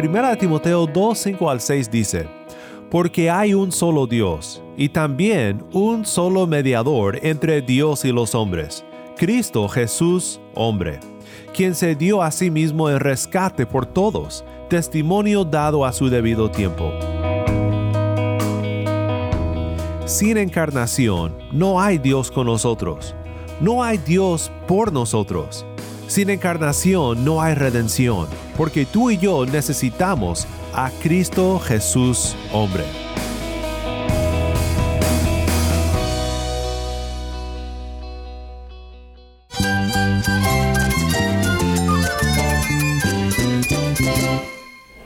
1 Timoteo 2, 5 al 6 dice, Porque hay un solo Dios, y también un solo mediador entre Dios y los hombres, Cristo Jesús, hombre, quien se dio a sí mismo en rescate por todos, testimonio dado a su debido tiempo. Sin encarnación, no hay Dios con nosotros. No hay Dios por nosotros. Sin encarnación no hay redención, porque tú y yo necesitamos a Cristo Jesús hombre.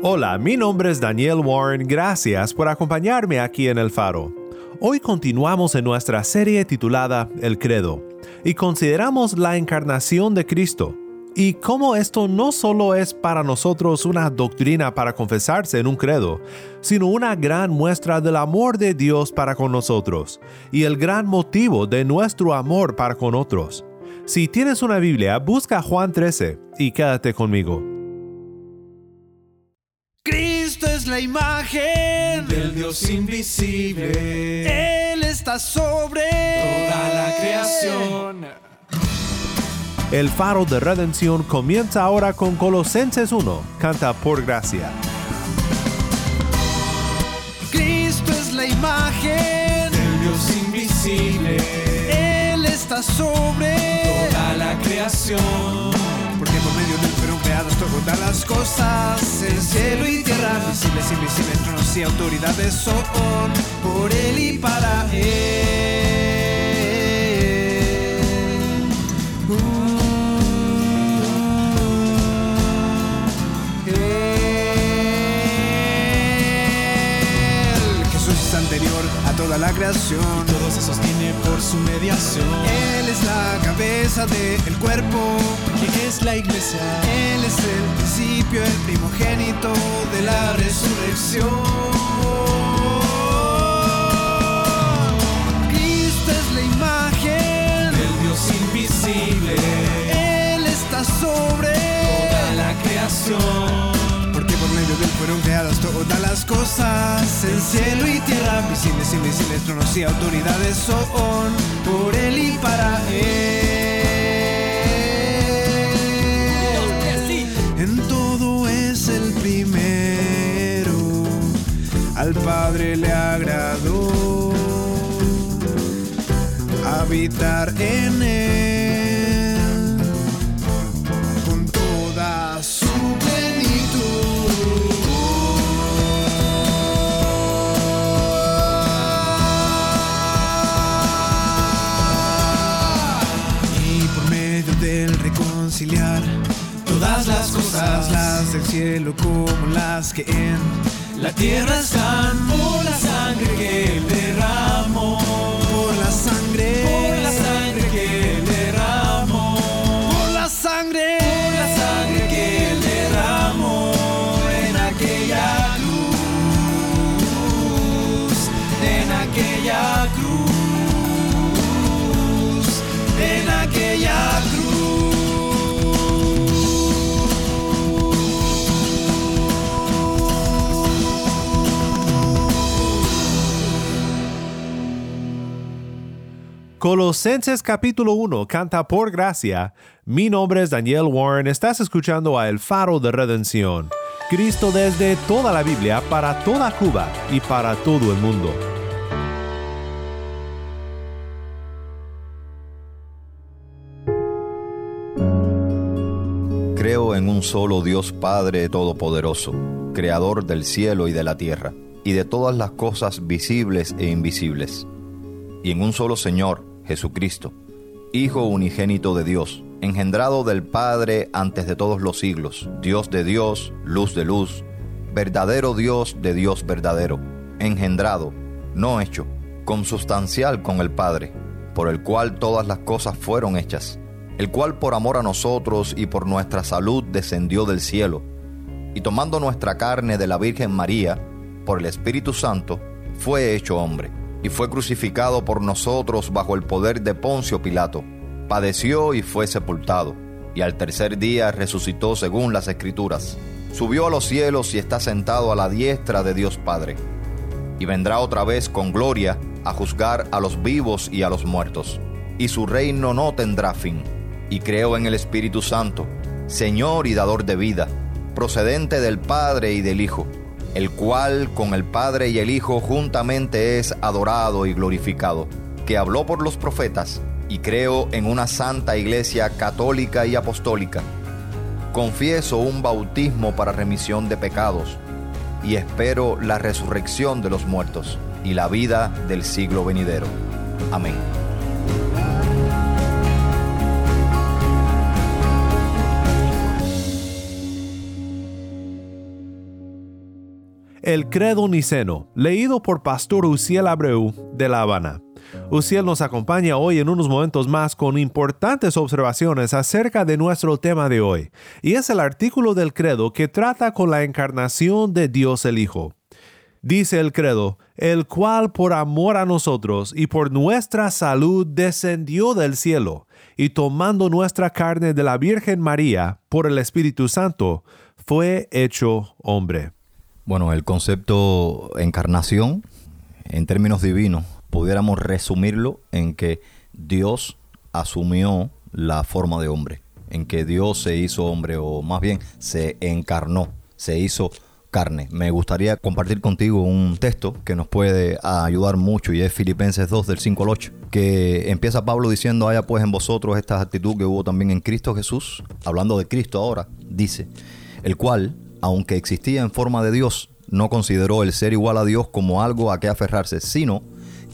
Hola, mi nombre es Daniel Warren, gracias por acompañarme aquí en El Faro. Hoy continuamos en nuestra serie titulada El Credo y consideramos la encarnación de Cristo y cómo esto no solo es para nosotros una doctrina para confesarse en un credo, sino una gran muestra del amor de Dios para con nosotros y el gran motivo de nuestro amor para con otros. Si tienes una Biblia, busca Juan 13 y quédate conmigo. La imagen del Dios invisible. Él está sobre toda la creación. El faro de redención comienza ahora con Colosenses 1, canta por gracia. Cristo es la imagen del Dios invisible. Él está sobre toda la creación creadas todas las cosas, el cielo y tierra, visibles, invisibles, tronos y autoridades son por él y para él. Toda la creación. todo se sostiene por su mediación. Él es la cabeza del cuerpo. ¿Quién es la iglesia? Él es el principio, el primogénito de la resurrección. Cristo es la imagen del Dios invisible. Él está sobre toda la creación todas las cosas, el cielo y tierra, visibles, invisibles, tronos y autoridades son por él y para él. En todo es el primero, al Padre le agradó habitar en él como las que en la tierra están, por la sangre que él Colosenses capítulo 1 canta por gracia. Mi nombre es Daniel Warren, estás escuchando a El Faro de Redención. Cristo desde toda la Biblia, para toda Cuba y para todo el mundo. Creo en un solo Dios Padre Todopoderoso, Creador del cielo y de la tierra, y de todas las cosas visibles e invisibles, y en un solo Señor, Jesucristo, Hijo unigénito de Dios, engendrado del Padre antes de todos los siglos, Dios de Dios, luz de luz, verdadero Dios de Dios verdadero, engendrado, no hecho, consubstancial con el Padre, por el cual todas las cosas fueron hechas, el cual por amor a nosotros y por nuestra salud descendió del cielo, y tomando nuestra carne de la Virgen María, por el Espíritu Santo, fue hecho hombre, y fue crucificado por nosotros bajo el poder de Poncio Pilato padeció y fue sepultado, y al tercer día resucitó según las Escrituras. Subió a los cielos y está sentado a la diestra de Dios Padre. Y vendrá otra vez con gloria a juzgar a los vivos y a los muertos. Y su reino no tendrá fin. Y creo en el Espíritu Santo, Señor y dador de vida, procedente del Padre y del Hijo, el cual con el Padre y el Hijo juntamente es adorado y glorificado, que habló por los profetas y creo en una santa iglesia católica y apostólica. Confieso un bautismo para remisión de pecados y espero la resurrección de los muertos y la vida del siglo venidero. Amén. El Credo Niceno, leído por Pastor Uciel Abreu de La Habana. Uciel nos acompaña hoy en unos momentos más con importantes observaciones acerca de nuestro tema de hoy, y es el artículo del credo que trata con la encarnación de Dios el Hijo. Dice el credo, el cual por amor a nosotros y por nuestra salud descendió del cielo, y tomando nuestra carne de la Virgen María por el Espíritu Santo, fue hecho hombre. Bueno, el concepto encarnación, en términos divinos, pudiéramos resumirlo en que Dios asumió la forma de hombre, en que Dios se hizo hombre o más bien se encarnó, se hizo carne. Me gustaría compartir contigo un texto que nos puede ayudar mucho y es Filipenses 2 del 5 al 8, que empieza Pablo diciendo, haya pues en vosotros esta actitud que hubo también en Cristo Jesús, hablando de Cristo ahora, dice, el cual, aunque existía en forma de Dios, no consideró el ser igual a Dios como algo a que aferrarse, sino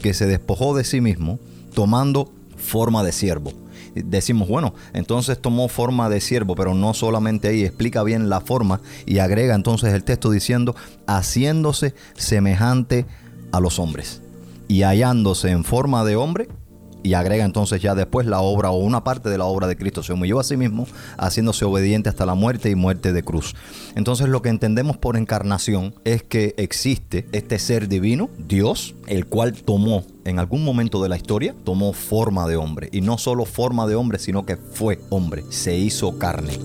que se despojó de sí mismo tomando forma de siervo. Decimos, bueno, entonces tomó forma de siervo, pero no solamente ahí, explica bien la forma y agrega entonces el texto diciendo, haciéndose semejante a los hombres y hallándose en forma de hombre, y agrega entonces ya después la obra o una parte de la obra de Cristo. Se humilló a sí mismo, haciéndose obediente hasta la muerte y muerte de cruz. Entonces lo que entendemos por encarnación es que existe este ser divino, Dios, el cual tomó en algún momento de la historia, tomó forma de hombre. Y no solo forma de hombre, sino que fue hombre, se hizo carne.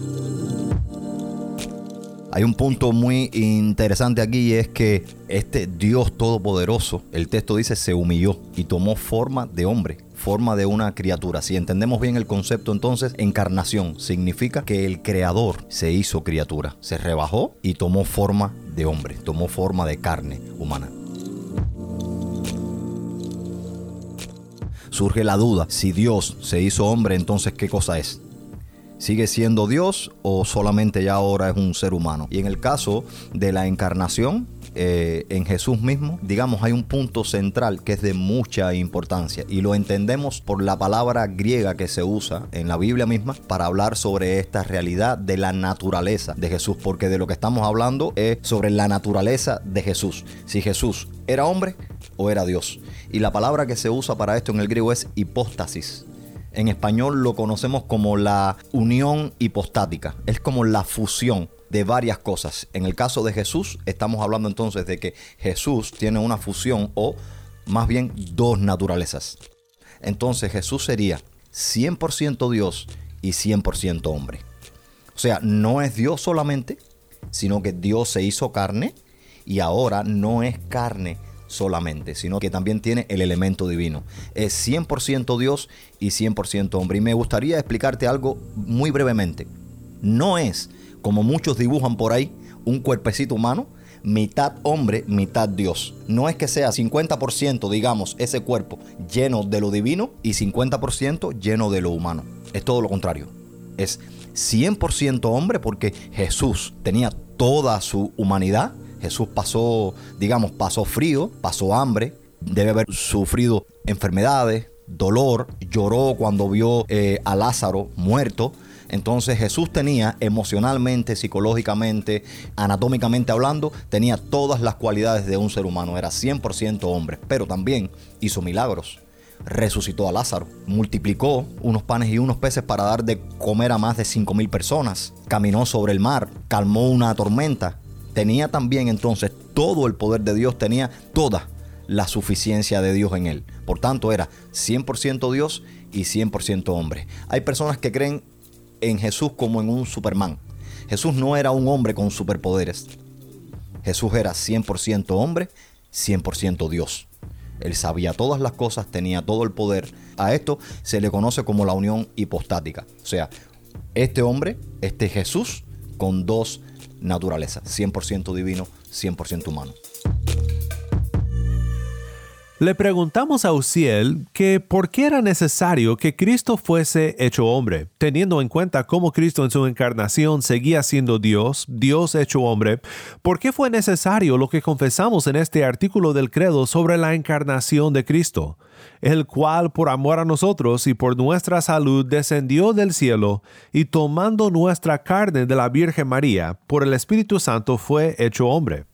Hay un punto muy interesante aquí y es que este Dios todopoderoso, el texto dice, se humilló y tomó forma de hombre forma de una criatura. Si entendemos bien el concepto entonces, encarnación significa que el creador se hizo criatura, se rebajó y tomó forma de hombre, tomó forma de carne humana. Surge la duda, si Dios se hizo hombre, entonces ¿qué cosa es? ¿Sigue siendo Dios o solamente ya ahora es un ser humano? Y en el caso de la encarnación, eh, en Jesús mismo, digamos, hay un punto central que es de mucha importancia y lo entendemos por la palabra griega que se usa en la Biblia misma para hablar sobre esta realidad de la naturaleza de Jesús, porque de lo que estamos hablando es sobre la naturaleza de Jesús. Si Jesús era hombre o era Dios. Y la palabra que se usa para esto en el griego es hipóstasis. En español lo conocemos como la unión hipostática. Es como la fusión de varias cosas. En el caso de Jesús, estamos hablando entonces de que Jesús tiene una fusión o más bien dos naturalezas. Entonces Jesús sería 100% Dios y 100% hombre. O sea, no es Dios solamente, sino que Dios se hizo carne y ahora no es carne solamente, sino que también tiene el elemento divino. Es 100% Dios y 100% hombre. Y me gustaría explicarte algo muy brevemente. No es como muchos dibujan por ahí, un cuerpecito humano, mitad hombre, mitad Dios. No es que sea 50%, digamos, ese cuerpo lleno de lo divino y 50% lleno de lo humano. Es todo lo contrario. Es 100% hombre porque Jesús tenía toda su humanidad. Jesús pasó, digamos, pasó frío, pasó hambre, debe haber sufrido enfermedades, dolor, lloró cuando vio eh, a Lázaro muerto. Entonces Jesús tenía emocionalmente, psicológicamente, anatómicamente hablando, tenía todas las cualidades de un ser humano. Era 100% hombre, pero también hizo milagros. Resucitó a Lázaro, multiplicó unos panes y unos peces para dar de comer a más de 5 mil personas, caminó sobre el mar, calmó una tormenta. Tenía también entonces todo el poder de Dios, tenía toda la suficiencia de Dios en él. Por tanto, era 100% Dios y 100% hombre. Hay personas que creen en Jesús como en un Superman. Jesús no era un hombre con superpoderes. Jesús era 100% hombre, 100% Dios. Él sabía todas las cosas, tenía todo el poder. A esto se le conoce como la unión hipostática. O sea, este hombre, este Jesús, con dos naturalezas, 100% divino, 100% humano. Le preguntamos a Uziel que por qué era necesario que Cristo fuese hecho hombre, teniendo en cuenta cómo Cristo en su encarnación seguía siendo Dios, Dios hecho hombre, ¿por qué fue necesario lo que confesamos en este artículo del credo sobre la encarnación de Cristo? el cual por amor a nosotros y por nuestra salud descendió del cielo y tomando nuestra carne de la Virgen María, por el Espíritu Santo fue hecho hombre.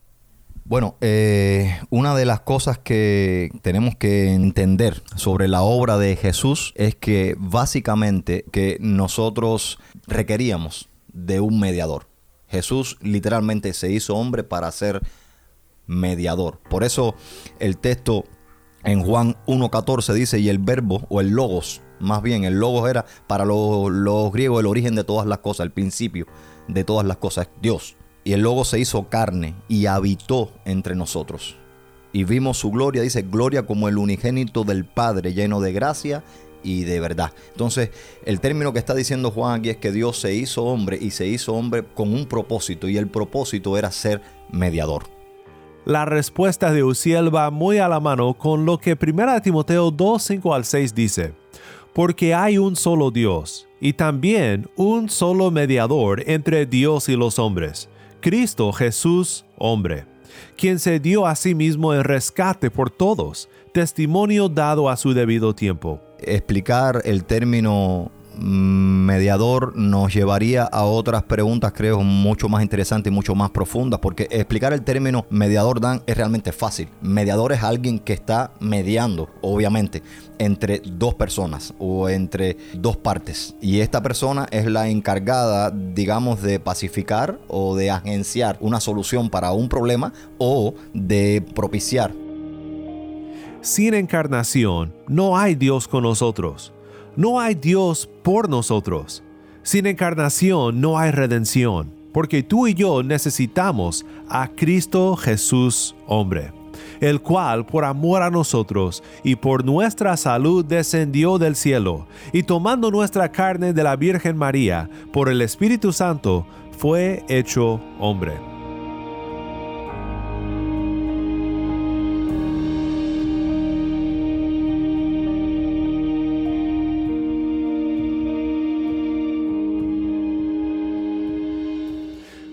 Bueno, eh, una de las cosas que tenemos que entender sobre la obra de Jesús es que básicamente que nosotros requeríamos de un mediador. Jesús literalmente se hizo hombre para ser mediador. Por eso el texto en Juan 1.14 dice, y el verbo o el logos, más bien el logos era para los, los griegos el origen de todas las cosas, el principio de todas las cosas, Dios. Y el Logo se hizo carne y habitó entre nosotros. Y vimos su gloria, dice, gloria como el unigénito del Padre, lleno de gracia y de verdad. Entonces, el término que está diciendo Juan aquí es que Dios se hizo hombre y se hizo hombre con un propósito, y el propósito era ser mediador. La respuesta de Uziel va muy a la mano con lo que 1 Timoteo 2, 5 al 6 dice. Porque hay un solo Dios, y también un solo mediador entre Dios y los hombres Cristo Jesús, hombre, quien se dio a sí mismo en rescate por todos, testimonio dado a su debido tiempo. Explicar el término mediador nos llevaría a otras preguntas, creo, mucho más interesantes y mucho más profundas, porque explicar el término mediador, Dan, es realmente fácil. Mediador es alguien que está mediando, obviamente, entre dos personas o entre dos partes. Y esta persona es la encargada, digamos, de pacificar o de agenciar una solución para un problema o de propiciar. Sin encarnación, no hay Dios con nosotros. No hay Dios por nosotros. Sin encarnación no hay redención, porque tú y yo necesitamos a Cristo Jesús hombre, el cual por amor a nosotros y por nuestra salud descendió del cielo, y tomando nuestra carne de la Virgen María, por el Espíritu Santo, fue hecho hombre.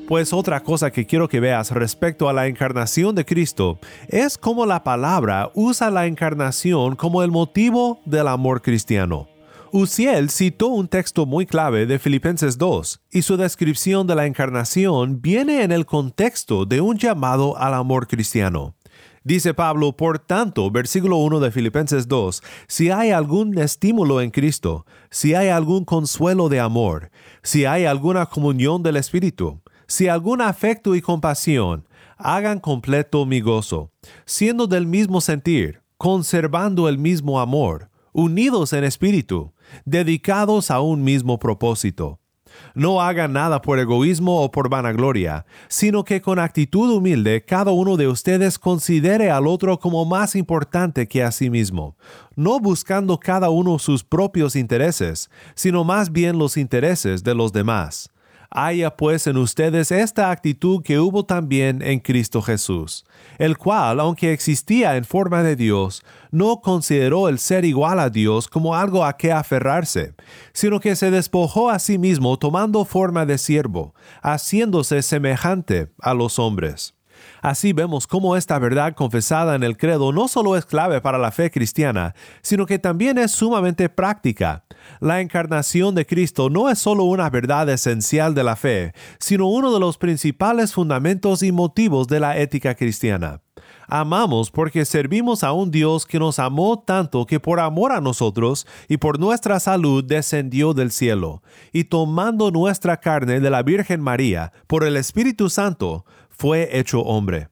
Pues otra cosa que quiero que veas respecto a la encarnación de Cristo es cómo la palabra usa la encarnación como el motivo del amor cristiano. Uziel citó un texto muy clave de Filipenses 2 y su descripción de la encarnación viene en el contexto de un llamado al amor cristiano. Dice Pablo, por tanto, versículo 1 de Filipenses 2, si hay algún estímulo en Cristo, si hay algún consuelo de amor, si hay alguna comunión del Espíritu, si algún afecto y compasión, hagan completo mi gozo, siendo del mismo sentir, conservando el mismo amor, unidos en espíritu, dedicados a un mismo propósito. No hagan nada por egoísmo o por vanagloria, sino que con actitud humilde cada uno de ustedes considere al otro como más importante que a sí mismo, no buscando cada uno sus propios intereses, sino más bien los intereses de los demás. Haya pues en ustedes esta actitud que hubo también en Cristo Jesús, el cual, aunque existía en forma de Dios, no consideró el ser igual a Dios como algo a que aferrarse, sino que se despojó a sí mismo tomando forma de siervo, haciéndose semejante a los hombres Así vemos cómo esta verdad confesada en el credo no solo es clave para la fe cristiana, sino que también es sumamente práctica. La encarnación de Cristo no es solo una verdad esencial de la fe, sino uno de los principales fundamentos y motivos de la ética cristiana. Amamos porque servimos a un Dios que nos amó tanto que por amor a nosotros y por nuestra salud descendió del cielo, y tomando nuestra carne de la Virgen María por el Espíritu Santo, fue hecho hombre.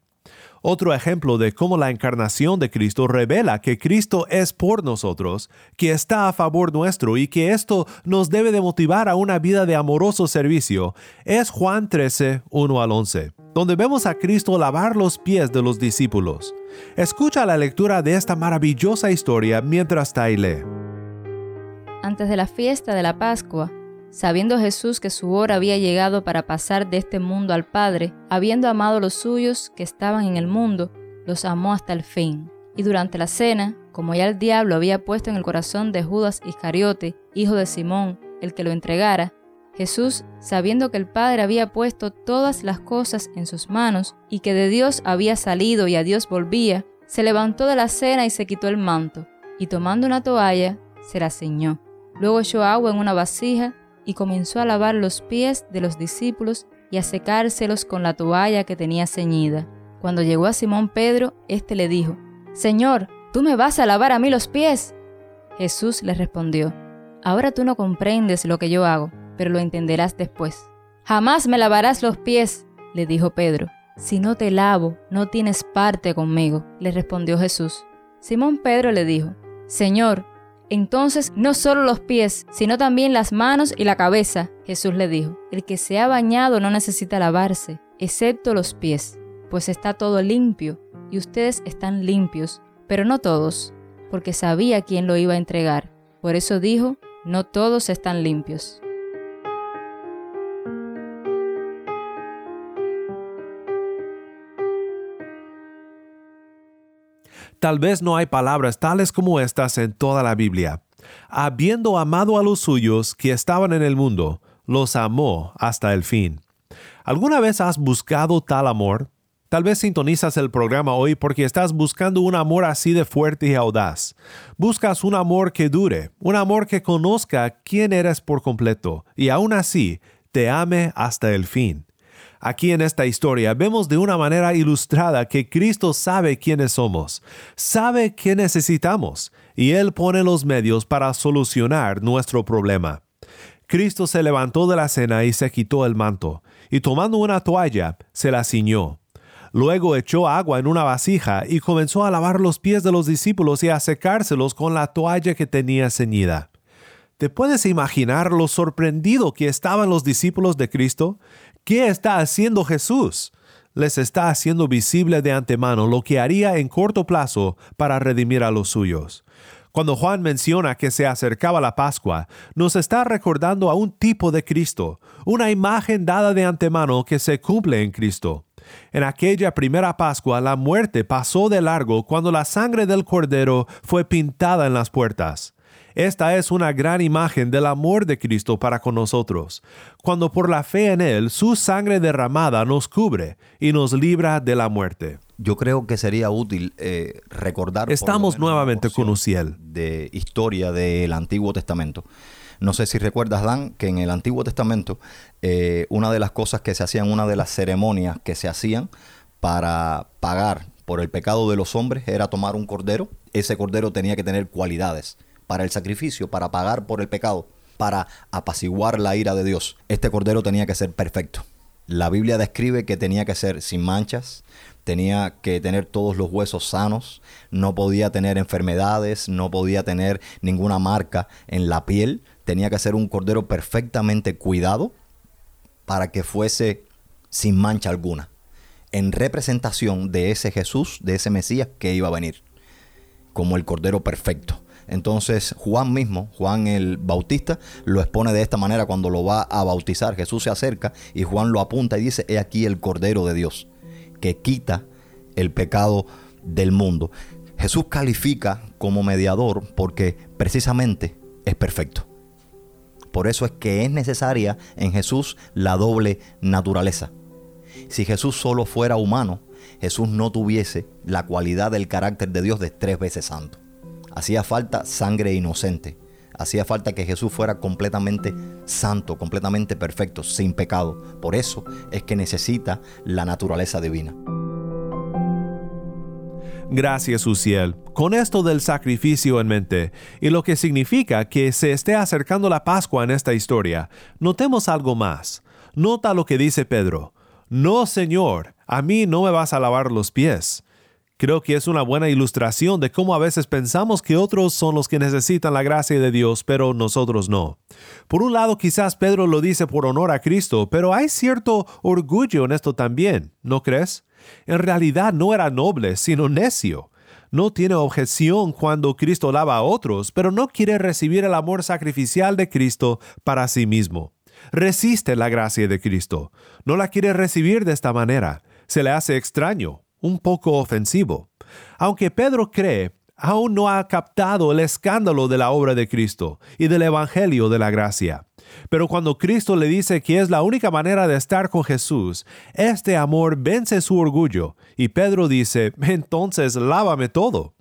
Otro ejemplo de cómo la encarnación de Cristo revela que Cristo es por nosotros, que está a favor nuestro y que esto nos debe de motivar a una vida de amoroso servicio, es Juan 13, 1 al 11, donde vemos a Cristo lavar los pies de los discípulos. Escucha la lectura de esta maravillosa historia mientras lee. Antes de la fiesta de la Pascua, Sabiendo Jesús que su hora había llegado para pasar de este mundo al Padre, habiendo amado los suyos que estaban en el mundo, los amó hasta el fin. Y durante la cena, como ya el diablo había puesto en el corazón de Judas Iscariote, hijo de Simón, el que lo entregara, Jesús, sabiendo que el Padre había puesto todas las cosas en sus manos y que de Dios había salido y a Dios volvía, se levantó de la cena y se quitó el manto, y tomando una toalla, se la ceñó. Luego echó agua en una vasija y comenzó a lavar los pies de los discípulos y a secárselos con la toalla que tenía ceñida. Cuando llegó a Simón Pedro, éste le dijo, Señor, ¿tú me vas a lavar a mí los pies? Jesús le respondió, Ahora tú no comprendes lo que yo hago, pero lo entenderás después. Jamás me lavarás los pies, le dijo Pedro. Si no te lavo, no tienes parte conmigo, le respondió Jesús. Simón Pedro le dijo, Señor, entonces, no solo los pies, sino también las manos y la cabeza. Jesús le dijo, el que se ha bañado no necesita lavarse, excepto los pies, pues está todo limpio, y ustedes están limpios, pero no todos, porque sabía quién lo iba a entregar. Por eso dijo, no todos están limpios. Tal vez no hay palabras tales como estas en toda la Biblia. Habiendo amado a los suyos que estaban en el mundo, los amó hasta el fin. ¿Alguna vez has buscado tal amor? Tal vez sintonizas el programa hoy porque estás buscando un amor así de fuerte y audaz. Buscas un amor que dure, un amor que conozca quién eres por completo y aún así te ame hasta el fin. Aquí en esta historia vemos de una manera ilustrada que Cristo sabe quiénes somos, sabe qué necesitamos, y Él pone los medios para solucionar nuestro problema. Cristo se levantó de la cena y se quitó el manto, y tomando una toalla, se la ciñó. Luego echó agua en una vasija y comenzó a lavar los pies de los discípulos y a secárselos con la toalla que tenía ceñida. ¿Te puedes imaginar lo sorprendido que estaban los discípulos de Cristo? ¿Qué está haciendo Jesús? Les está haciendo visible de antemano lo que haría en corto plazo para redimir a los suyos. Cuando Juan menciona que se acercaba la Pascua, nos está recordando a un tipo de Cristo, una imagen dada de antemano que se cumple en Cristo. En aquella primera Pascua la muerte pasó de largo cuando la sangre del Cordero fue pintada en las puertas. Esta es una gran imagen del amor de Cristo para con nosotros, cuando por la fe en Él su sangre derramada nos cubre y nos libra de la muerte. Yo creo que sería útil eh, recordar. Estamos nuevamente con Uciel. De historia del Antiguo Testamento. No sé si recuerdas, Dan, que en el Antiguo Testamento eh, una de las cosas que se hacían, una de las ceremonias que se hacían para pagar por el pecado de los hombres era tomar un cordero. Ese cordero tenía que tener cualidades para el sacrificio, para pagar por el pecado, para apaciguar la ira de Dios. Este cordero tenía que ser perfecto. La Biblia describe que tenía que ser sin manchas, tenía que tener todos los huesos sanos, no podía tener enfermedades, no podía tener ninguna marca en la piel, tenía que ser un cordero perfectamente cuidado para que fuese sin mancha alguna, en representación de ese Jesús, de ese Mesías que iba a venir, como el cordero perfecto. Entonces Juan mismo, Juan el Bautista, lo expone de esta manera cuando lo va a bautizar. Jesús se acerca y Juan lo apunta y dice, he aquí el Cordero de Dios, que quita el pecado del mundo. Jesús califica como mediador porque precisamente es perfecto. Por eso es que es necesaria en Jesús la doble naturaleza. Si Jesús solo fuera humano, Jesús no tuviese la cualidad del carácter de Dios de tres veces santo. Hacía falta sangre inocente. Hacía falta que Jesús fuera completamente santo, completamente perfecto, sin pecado. Por eso es que necesita la naturaleza divina. Gracias, Uciel. Con esto del sacrificio en mente y lo que significa que se esté acercando la Pascua en esta historia, notemos algo más. Nota lo que dice Pedro. No, Señor, a mí no me vas a lavar los pies. Creo que es una buena ilustración de cómo a veces pensamos que otros son los que necesitan la gracia de Dios, pero nosotros no. Por un lado, quizás Pedro lo dice por honor a Cristo, pero hay cierto orgullo en esto también, ¿no crees? En realidad no era noble, sino necio. No tiene objeción cuando Cristo lava a otros, pero no quiere recibir el amor sacrificial de Cristo para sí mismo. Resiste la gracia de Cristo. No la quiere recibir de esta manera. Se le hace extraño, un poco ofensivo. Aunque Pedro cree, aún no ha captado el escándalo de la obra de Cristo y del Evangelio de la gracia. Pero cuando Cristo le dice que es la única manera de estar con Jesús, este amor vence su orgullo y Pedro dice, entonces lávame todo.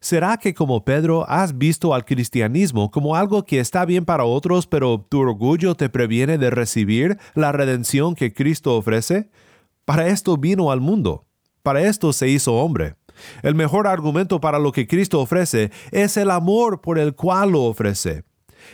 ¿Será que como Pedro has visto al cristianismo como algo que está bien para otros, pero tu orgullo te previene de recibir la redención que Cristo ofrece? Para esto vino al mundo, para esto se hizo hombre. El mejor argumento para lo que Cristo ofrece es el amor por el cual lo ofrece.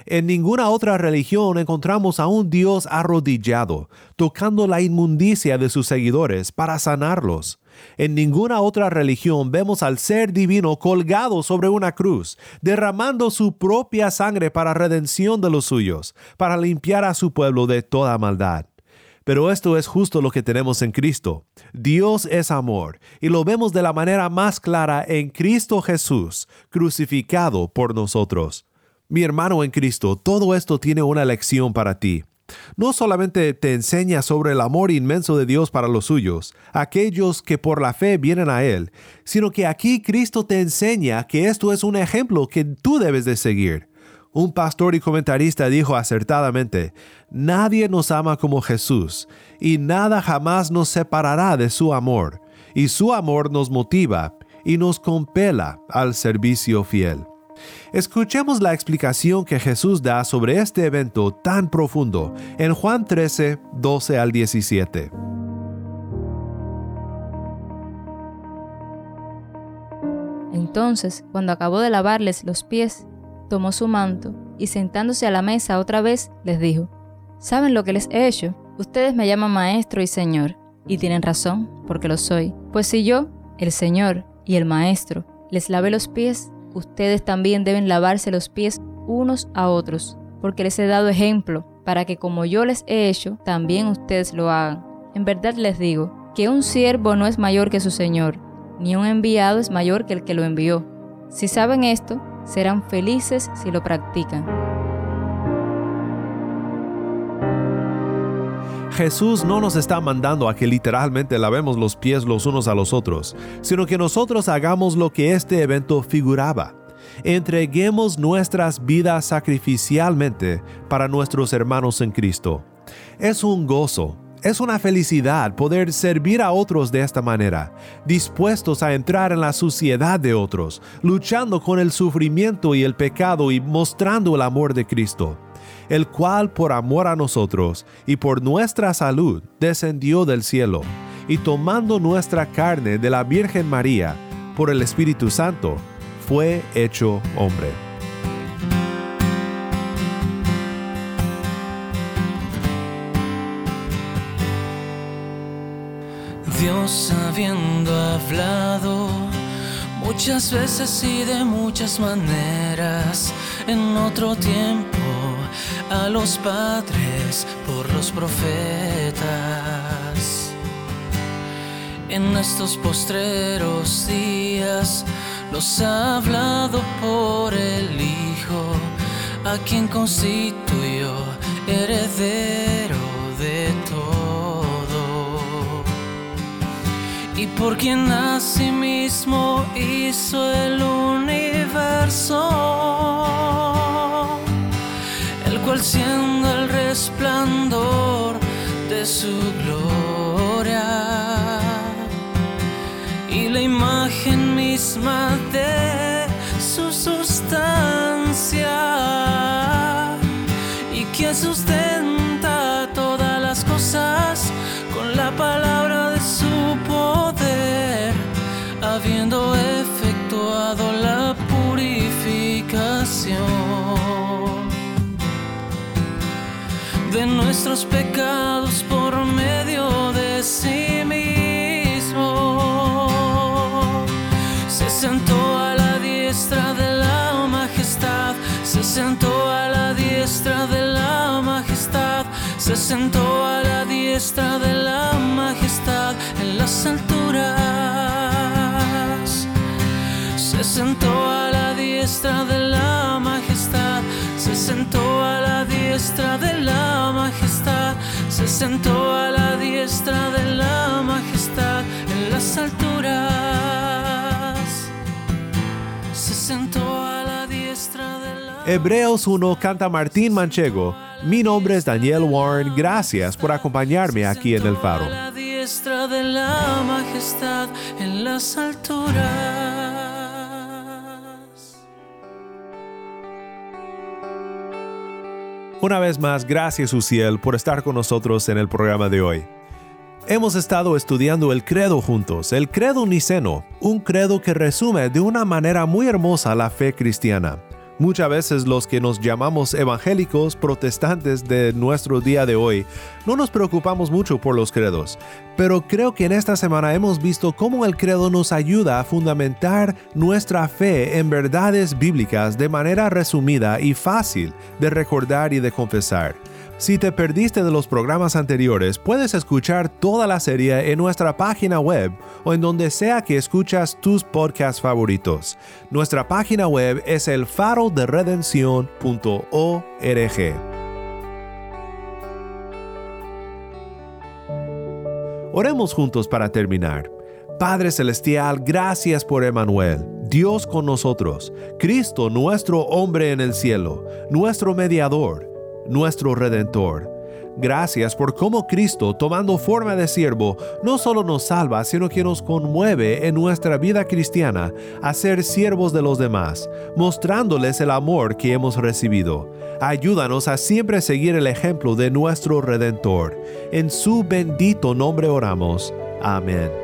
En ninguna otra religión encontramos a un Dios arrodillado, tocando la inmundicia de sus seguidores para sanarlos. En ninguna otra religión vemos al ser divino colgado sobre una cruz, derramando su propia sangre para redención de los suyos, para limpiar a su pueblo de toda maldad. Pero esto es justo lo que tenemos en Cristo. Dios es amor, y lo vemos de la manera más clara en Cristo Jesús, crucificado por nosotros. Mi hermano en Cristo, todo esto tiene una lección para ti. No solamente te enseña sobre el amor inmenso de Dios para los suyos, aquellos que por la fe vienen a Él, sino que aquí Cristo te enseña que esto es un ejemplo que tú debes de seguir. Un pastor y comentarista dijo acertadamente, Nadie nos ama como Jesús, y nada jamás nos separará de su amor, y su amor nos motiva y nos compela al servicio fiel. Escuchemos la explicación que Jesús da sobre este evento tan profundo en Juan 13, 12 al 17. Entonces, cuando acabó de lavarles los pies, tomó su manto y sentándose a la mesa otra vez, les dijo, ¿saben lo que les he hecho? Ustedes me llaman maestro y señor, y tienen razón, porque lo soy. Pues si yo, el señor y el maestro, les lavé los pies, ustedes también deben lavarse los pies unos a otros, porque les he dado ejemplo, para que como yo les he hecho, también ustedes lo hagan. En verdad les digo, que un siervo no es mayor que su señor, ni un enviado es mayor que el que lo envió. Si saben esto, serán felices si lo practican. Jesús no nos está mandando a que literalmente lavemos los pies los unos a los otros, sino que nosotros hagamos lo que este evento figuraba. Entreguemos nuestras vidas sacrificialmente para nuestros hermanos en Cristo. Es un gozo, es una felicidad poder servir a otros de esta manera, dispuestos a entrar en la suciedad de otros, luchando con el sufrimiento y el pecado y mostrando el amor de Cristo el cual por amor a nosotros y por nuestra salud descendió del cielo, y tomando nuestra carne de la Virgen María, por el Espíritu Santo, fue hecho hombre. Dios habiendo hablado muchas veces y de muchas maneras en otro tiempo a los padres por los profetas. En estos postreros días los ha hablado por el Hijo, a quien constituyó heredero por quien a sí mismo hizo el universo, el cual siendo el resplandor de su gloria y la imagen misma de su sustancia y quien sustenta todas las cosas con la palabra habiendo efectuado la purificación de nuestros pecados por medio de sí mismo. Se sentó a la diestra de la majestad, se sentó a la diestra de la majestad, se sentó a la diestra de la majestad en las alturas. Se sentó a la diestra de la majestad, se sentó a la diestra de la majestad, se sentó a la diestra de la majestad en las alturas. Se sentó a la diestra de la Hebreos 1 canta Martín Manchego. Mi nombre es Daniel Warren. Gracias por acompañarme aquí en el faro. a la diestra de la majestad en las alturas. Una vez más, gracias Uciel por estar con nosotros en el programa de hoy. Hemos estado estudiando el credo juntos, el credo niceno, un credo que resume de una manera muy hermosa la fe cristiana. Muchas veces los que nos llamamos evangélicos protestantes de nuestro día de hoy no nos preocupamos mucho por los credos, pero creo que en esta semana hemos visto cómo el credo nos ayuda a fundamentar nuestra fe en verdades bíblicas de manera resumida y fácil de recordar y de confesar. Si te perdiste de los programas anteriores, puedes escuchar toda la serie en nuestra página web o en donde sea que escuchas tus podcasts favoritos. Nuestra página web es el faroderedención.org. Oremos juntos para terminar. Padre Celestial, gracias por Emanuel, Dios con nosotros, Cristo nuestro hombre en el cielo, nuestro mediador nuestro Redentor. Gracias por cómo Cristo, tomando forma de siervo, no solo nos salva, sino que nos conmueve en nuestra vida cristiana a ser siervos de los demás, mostrándoles el amor que hemos recibido. Ayúdanos a siempre seguir el ejemplo de nuestro Redentor. En su bendito nombre oramos. Amén.